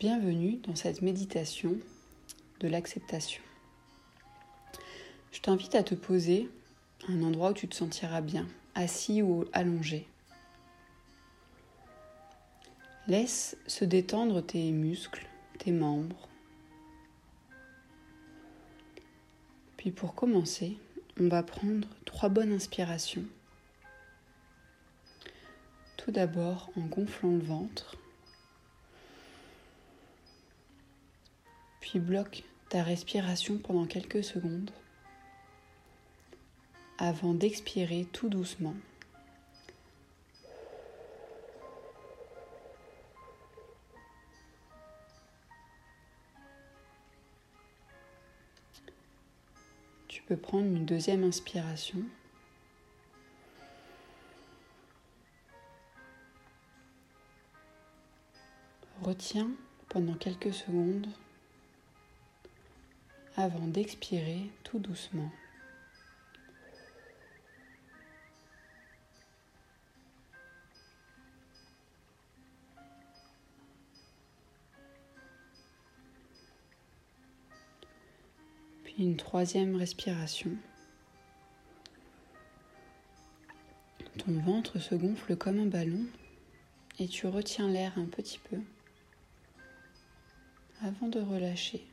Bienvenue dans cette méditation de l'acceptation. Je t'invite à te poser à un endroit où tu te sentiras bien, assis ou allongé. Laisse se détendre tes muscles, tes membres. Puis pour commencer, on va prendre trois bonnes inspirations. Tout d'abord en gonflant le ventre. Puis bloque ta respiration pendant quelques secondes avant d'expirer tout doucement. Tu peux prendre une deuxième inspiration. Retiens pendant quelques secondes avant d'expirer tout doucement. Puis une troisième respiration. Ton ventre se gonfle comme un ballon et tu retiens l'air un petit peu avant de relâcher.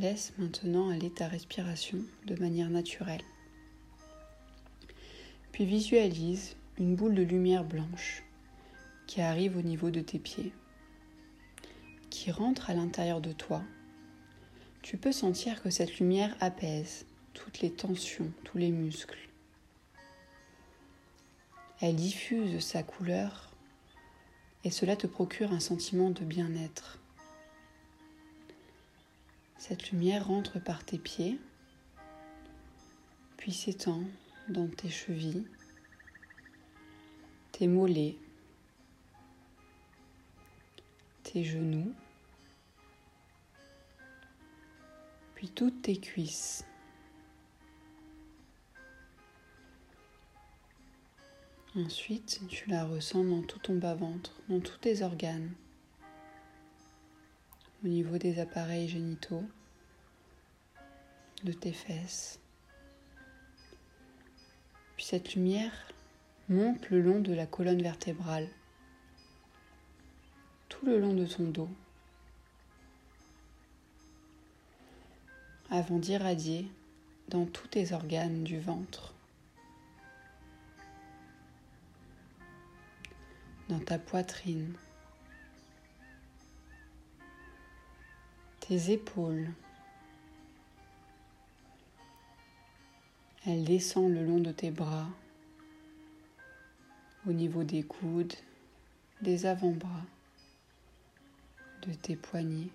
Laisse maintenant aller ta respiration de manière naturelle. Puis visualise une boule de lumière blanche qui arrive au niveau de tes pieds, qui rentre à l'intérieur de toi. Tu peux sentir que cette lumière apaise toutes les tensions, tous les muscles. Elle diffuse sa couleur et cela te procure un sentiment de bien-être. Cette lumière rentre par tes pieds, puis s'étend dans tes chevilles, tes mollets, tes genoux, puis toutes tes cuisses. Ensuite, tu la ressens dans tout ton bas-ventre, dans tous tes organes au niveau des appareils génitaux, de tes fesses. Puis cette lumière monte le long de la colonne vertébrale, tout le long de ton dos, avant d'irradier dans tous tes organes du ventre, dans ta poitrine. Épaules. Elle descend le long de tes bras, au niveau des coudes, des avant-bras, de tes poignets,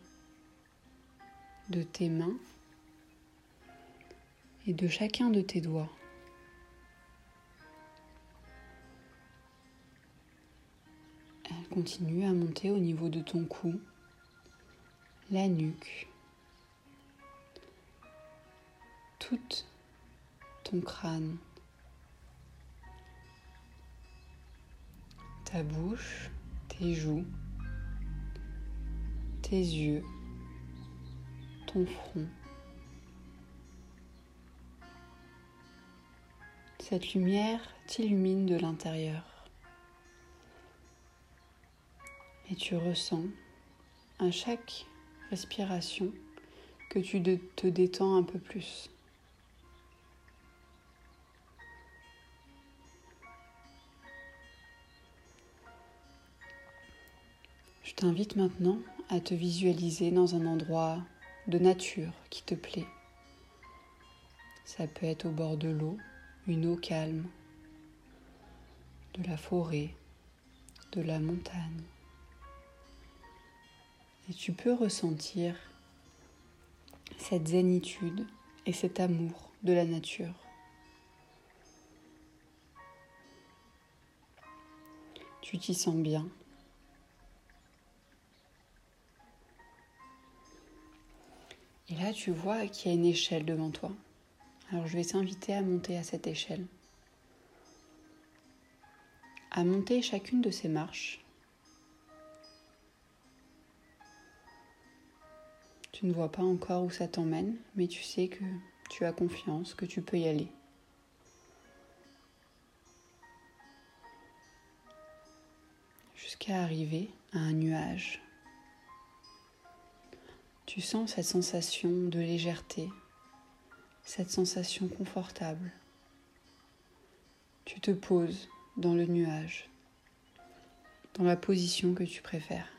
de tes mains et de chacun de tes doigts. Elle continue à monter au niveau de ton cou la nuque, tout ton crâne, ta bouche, tes joues, tes yeux, ton front. Cette lumière t'illumine de l'intérieur. Et tu ressens à chaque respiration que tu te détends un peu plus. Je t'invite maintenant à te visualiser dans un endroit de nature qui te plaît. Ça peut être au bord de l'eau, une eau calme, de la forêt, de la montagne. Et tu peux ressentir cette zénitude et cet amour de la nature. Tu t'y sens bien. Et là, tu vois qu'il y a une échelle devant toi. Alors, je vais t'inviter à monter à cette échelle. à monter chacune de ces marches. Tu ne vois pas encore où ça t'emmène, mais tu sais que tu as confiance, que tu peux y aller. Jusqu'à arriver à un nuage. Tu sens cette sensation de légèreté, cette sensation confortable. Tu te poses dans le nuage, dans la position que tu préfères.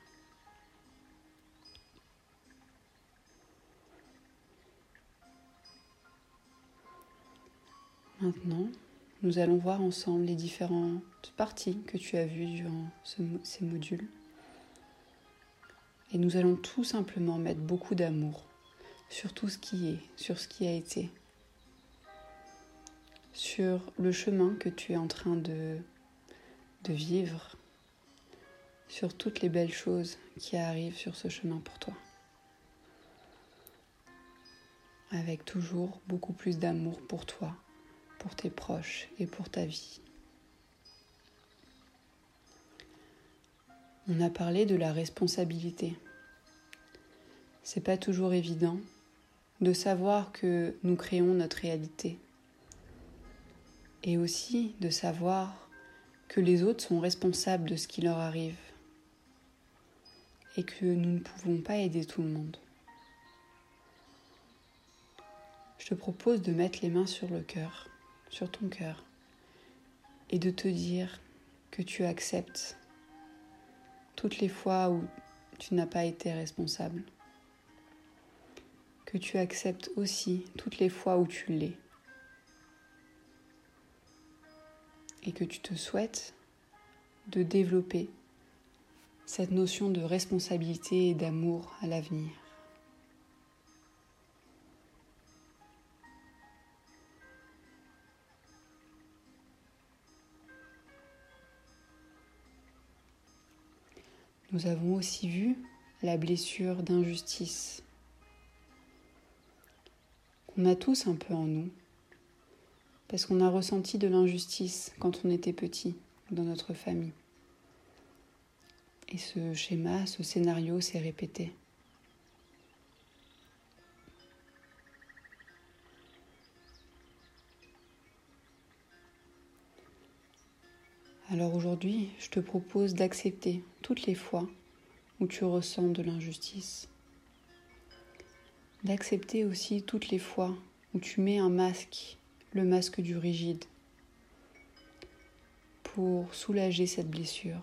Maintenant, nous allons voir ensemble les différentes parties que tu as vues durant ces modules. Et nous allons tout simplement mettre beaucoup d'amour sur tout ce qui est, sur ce qui a été, sur le chemin que tu es en train de, vivre, sur toutes les belles choses qui arrivent sur ce chemin pour toi. Avec toujours beaucoup plus d'amour pour toi, pour tes proches et pour ta vie. On a parlé de la responsabilité. C'est pas toujours évident de savoir que nous créons notre réalité et aussi de savoir que les autres sont responsables de ce qui leur arrive et que nous ne pouvons pas aider tout le monde. Je te propose de mettre les mains sur le cœur, sur ton cœur, et de te dire que tu acceptes toutes les fois où tu n'as pas été responsable, que tu acceptes aussi toutes les fois où tu l'es. et que tu te souhaites de développer cette notion de responsabilité et d'amour à l'avenir. Nous avons aussi vu la blessure d'injustice qu'on a tous un peu en nous parce qu'on a ressenti de l'injustice quand on était petit dans notre famille. Et ce schéma, ce scénario s'est répété. Alors aujourd'hui, je te propose d'accepter toutes les fois où tu ressens de l'injustice. D'accepter aussi toutes les fois où tu mets un masque le masque du rigide pour soulager cette blessure.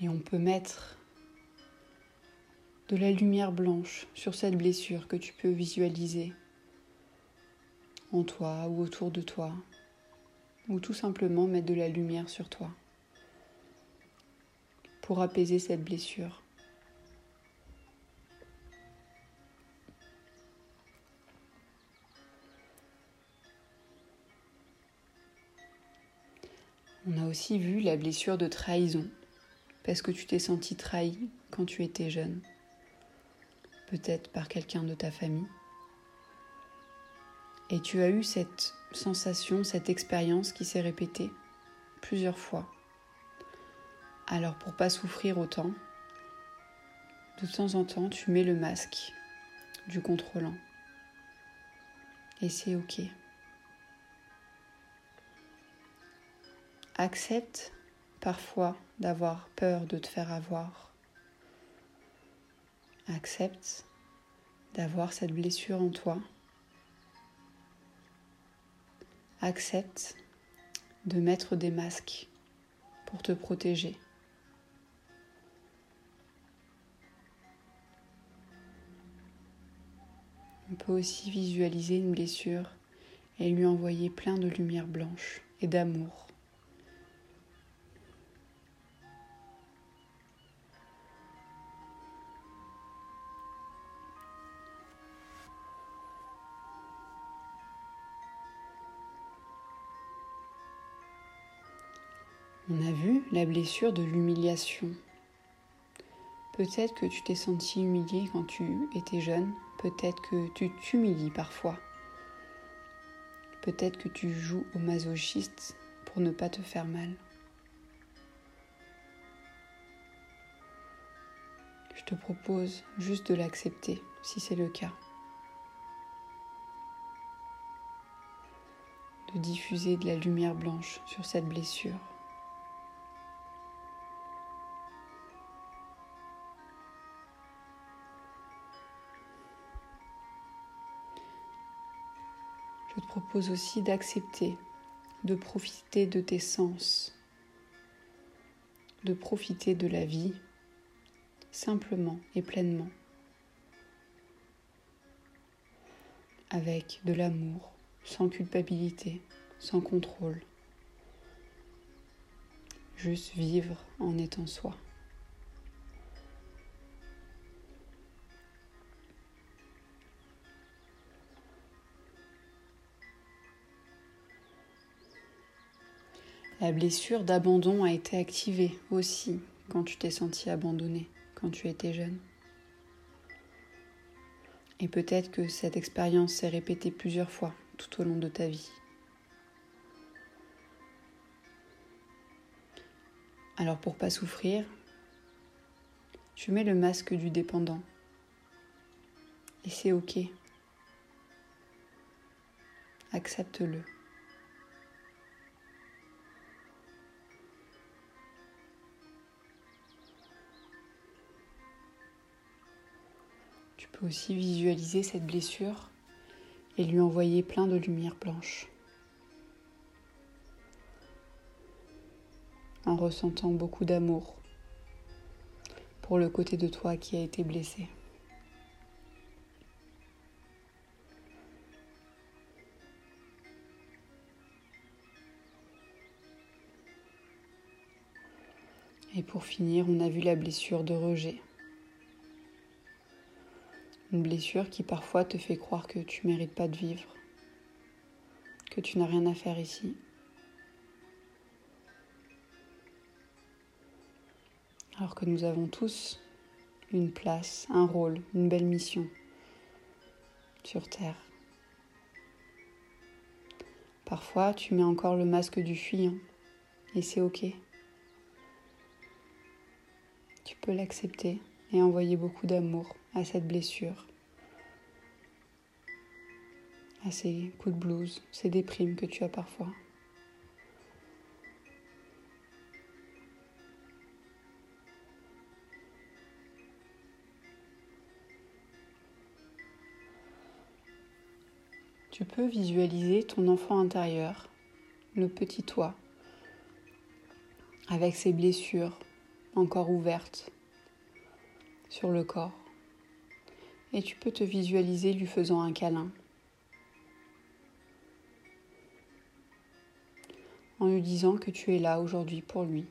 Et on peut mettre de la lumière blanche sur cette blessure que tu peux visualiser en toi ou autour de toi, ou tout simplement mettre de la lumière sur toi pour apaiser cette blessure. On a aussi vu la blessure de trahison, parce que tu t'es senti trahi quand tu étais jeune, peut-être par quelqu'un de ta famille. Et tu as eu cette sensation, cette expérience qui s'est répétée plusieurs fois. Alors pour pas souffrir autant, de temps en temps, tu mets le masque du contrôlant. Et c'est ok. Accepte parfois d'avoir peur de te faire avoir. Accepte d'avoir cette blessure en toi. Accepte de mettre des masques pour te protéger. On peut aussi visualiser une blessure et lui envoyer plein de lumière blanche et d'amour. On a vu la blessure de l'humiliation. Peut-être que tu t'es senti humilié quand tu étais jeune Peut-être que tu t'humilies parfois. Peut-être que tu joues au masochiste pour ne pas te faire mal. Je te propose juste de l'accepter si c'est le cas. De diffuser de la lumière blanche sur cette blessure. Aussi d'accepter, de profiter de tes sens, de profiter de la vie simplement et pleinement, avec de l'amour, sans culpabilité, sans contrôle, juste vivre en étant soi. La blessure d'abandon a été activée aussi quand tu t'es senti abandonné, quand tu étais jeune. Et peut-être que cette expérience s'est répétée plusieurs fois tout au long de ta vie. Alors pour pas souffrir, tu mets le masque du dépendant. Et c'est ok. Accepte-le. Peux aussi visualiser cette blessure et lui envoyer plein de lumière blanche. En ressentant beaucoup d'amour pour le côté de toi qui a été blessé. Et pour finir, on a vu la blessure de rejet. Blessure qui parfois te fait croire que tu mérites pas de vivre, que tu n'as rien à faire ici. Alors que nous avons tous une place, un rôle, une belle mission sur Terre. Parfois, tu mets encore le masque du fuyant et c'est ok. Tu peux l'accepter et envoyer beaucoup d'amour à cette blessure, à ces coups de blues, ces déprimes que tu as parfois. Tu peux visualiser ton enfant intérieur, le petit toi, avec ses blessures encore ouvertes sur le corps et tu peux te visualiser lui faisant un câlin. En lui disant que tu es là aujourd'hui pour lui.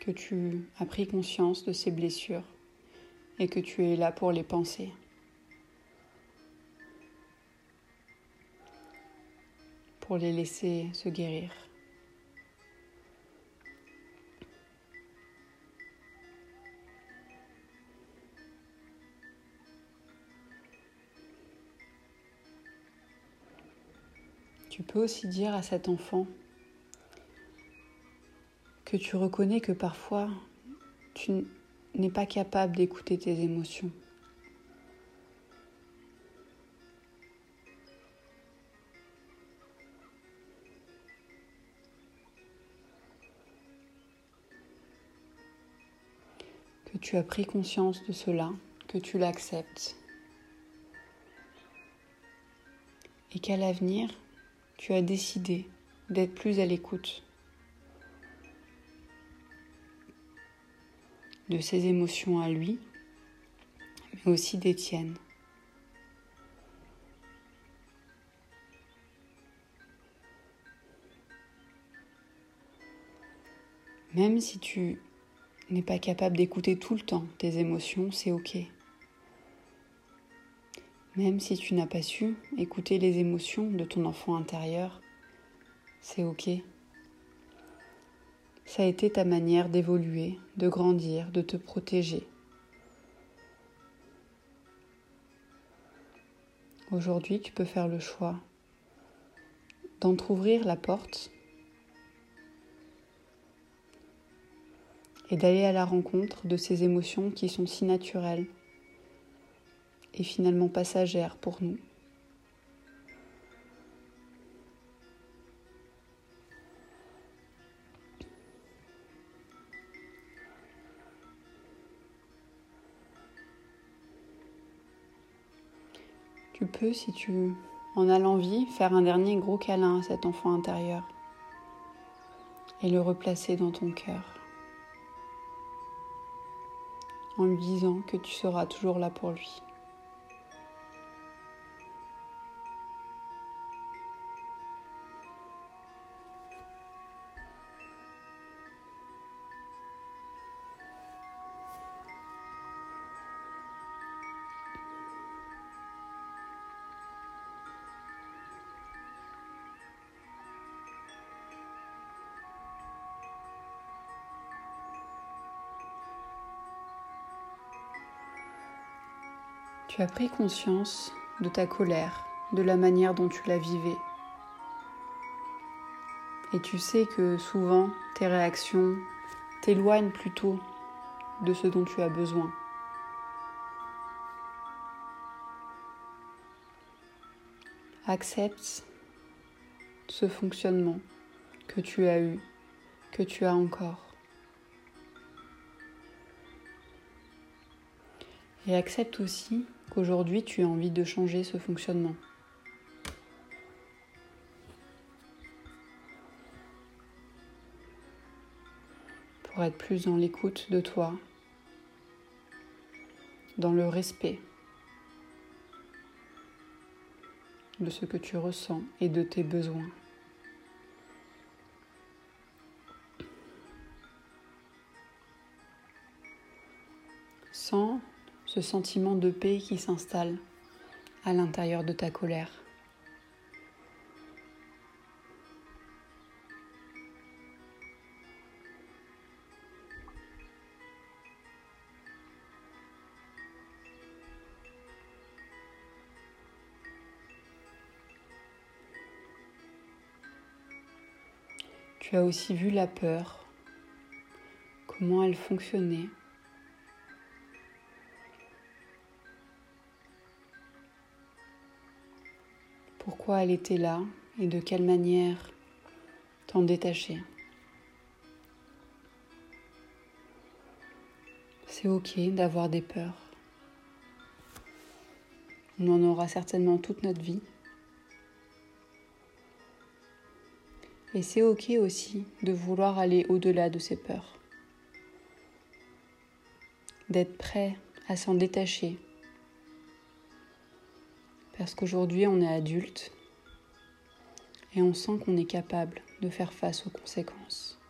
Que tu as pris conscience de ses blessures et que tu es là pour les penser. Pour les laisser se guérir. Tu peux aussi dire à cet enfant que tu reconnais que parfois tu n'es pas capable d'écouter tes émotions. Tu as pris conscience de cela, que tu l'acceptes. Et qu'à l'avenir, tu as décidé d'être plus à l'écoute de ses émotions à lui, mais aussi des tiennes. Même si tu n'es pas capable d'écouter tout le temps tes émotions, c'est ok. Même si tu n'as pas su écouter les émotions de ton enfant intérieur, c'est ok. Ça a été ta manière d'évoluer, de grandir, de te protéger. Aujourd'hui, tu peux faire le choix d'entr'ouvrir la porte et d'aller à la rencontre de ces émotions qui sont si naturelles et finalement passagères pour nous. Tu peux, si tu en as l'envie, faire un dernier gros câlin à cet enfant intérieur et le replacer dans ton cœur en lui disant que tu seras toujours là pour lui. Tu as pris conscience de ta colère, de la manière dont tu la vivais. Et tu sais que souvent tes réactions t'éloignent plutôt de ce dont tu as besoin. Accepte ce fonctionnement que tu as eu, que tu as encore. Et accepte aussi qu'aujourd'hui tu as envie de changer ce fonctionnement. Pour être plus dans l'écoute de toi, dans le respect de ce que tu ressens et de tes besoins. Sans ce sentiment de paix qui s'installe à l'intérieur de ta colère. Tu as aussi vu la peur, comment elle fonctionnait elle était là et de quelle manière t'en détacher. C'est ok d'avoir des peurs. On en aura certainement toute notre vie. Et c'est ok aussi de vouloir aller au-delà de ces peurs. D'être prêt à s'en détacher parce qu'aujourd'hui, on est adulte et on sent qu'on est capable de faire face aux conséquences.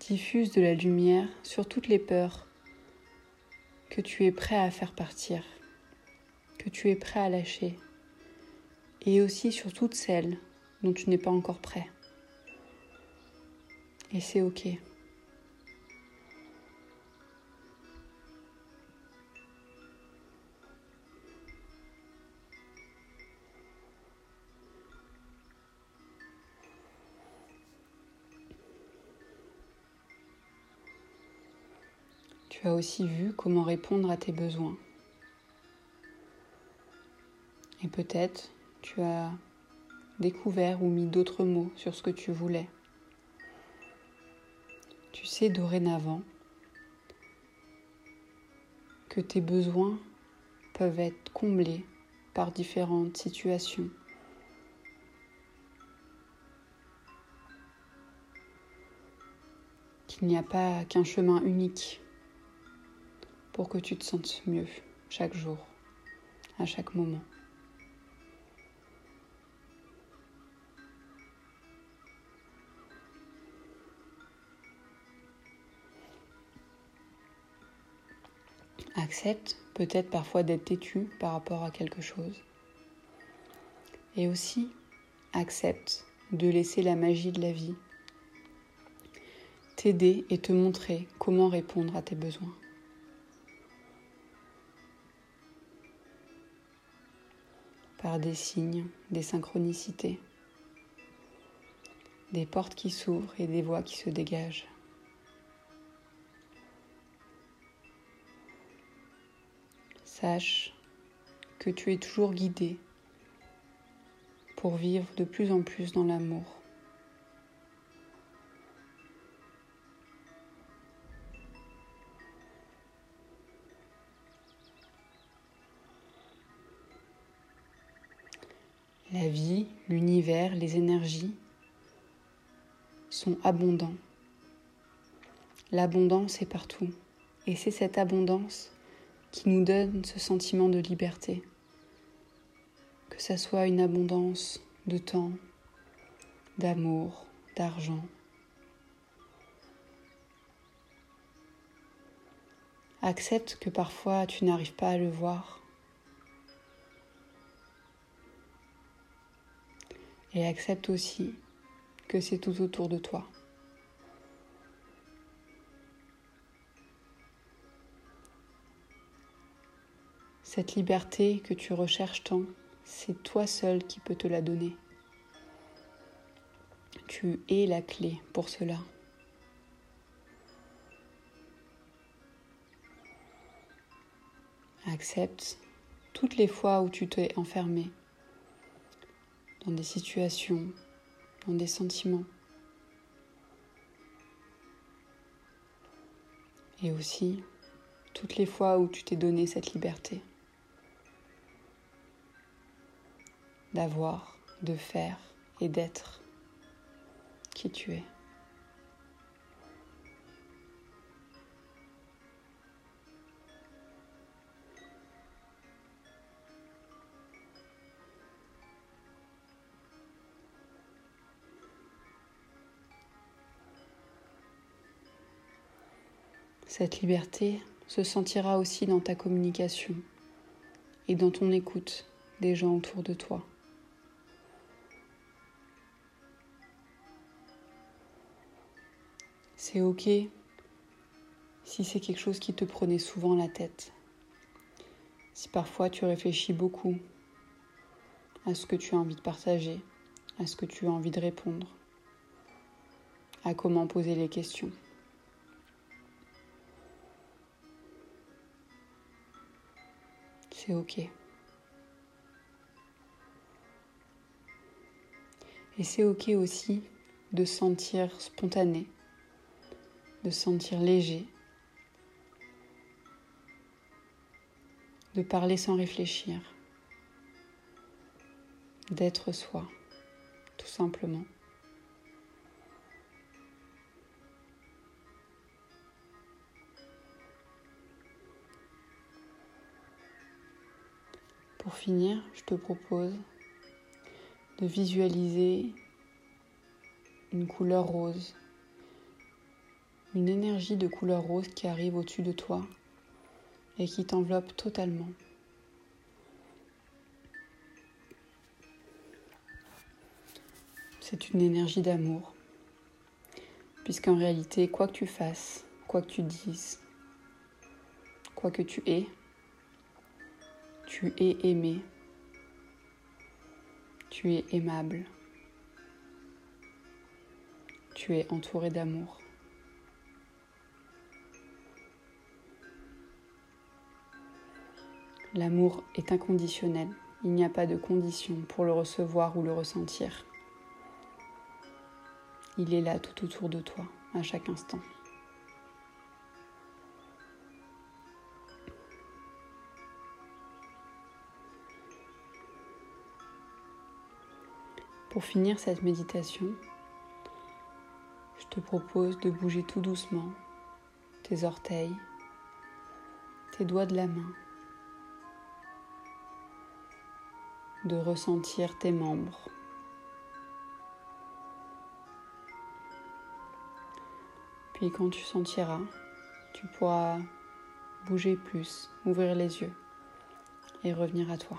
Diffuse de la lumière sur toutes les peurs que tu es prêt à faire partir, que tu es prêt à lâcher, et aussi sur toutes celles dont tu n'es pas encore prêt. Et c'est ok. Tu as aussi vu comment répondre à tes besoins. Et peut-être tu as découvert ou mis d'autres mots sur ce que tu voulais. Tu sais dorénavant que tes besoins peuvent être comblés par différentes situations. Qu'il n'y a pas qu'un chemin unique pour que tu te sentes mieux chaque jour, à chaque moment. Accepte peut-être parfois d'être têtu par rapport à quelque chose. Et aussi, accepte de laisser la magie de la vie t'aider et te montrer comment répondre à tes besoins. Par des signes, des synchronicités, des portes qui s'ouvrent et des voies qui se dégagent. Sache que tu es toujours guidé pour vivre de plus en plus dans l'amour. La vie, l'univers, les énergies sont abondants. L'abondance est partout. Et c'est cette abondance qui nous donne ce sentiment de liberté. Que ça soit une abondance de temps, d'amour, d'argent. Accepte que parfois tu n'arrives pas à le voir. Et accepte aussi que c'est tout autour de toi. Cette liberté que tu recherches tant, c'est toi seul qui peux te la donner. Tu es la clé pour cela. Accepte toutes les fois où tu t'es enfermé dans des situations, dans des sentiments. Et aussi toutes les fois où tu t'es donné cette liberté. d'avoir, de faire et d'être qui tu es. Cette liberté se sentira aussi dans ta communication et dans ton écoute des gens autour de toi. C'est ok si c'est quelque chose qui te prenait souvent la tête. Si parfois tu réfléchis beaucoup à ce que tu as envie de partager, à ce que tu as envie de répondre, à comment poser les questions. C'est ok. Et c'est ok aussi de sentir spontané de sentir léger, de parler sans réfléchir, d'être soi, tout simplement. Pour finir, je te propose de visualiser une couleur rose une énergie de couleur rose qui arrive au-dessus de toi et qui t'enveloppe totalement. C'est une énergie d'amour, puisqu'en réalité, quoi que tu fasses, quoi que tu dises, quoi que tu es, tu es aimé, tu es aimable, tu es entouré d'amour. L'amour est inconditionnel. Il n'y a pas de condition pour le recevoir ou le ressentir. Il est là tout autour de toi, à chaque instant. Pour finir cette méditation, je te propose de bouger tout doucement tes orteils, tes doigts de la main, de ressentir tes membres. Puis quand tu sentiras, tu pourras bouger plus, ouvrir les yeux et revenir à toi.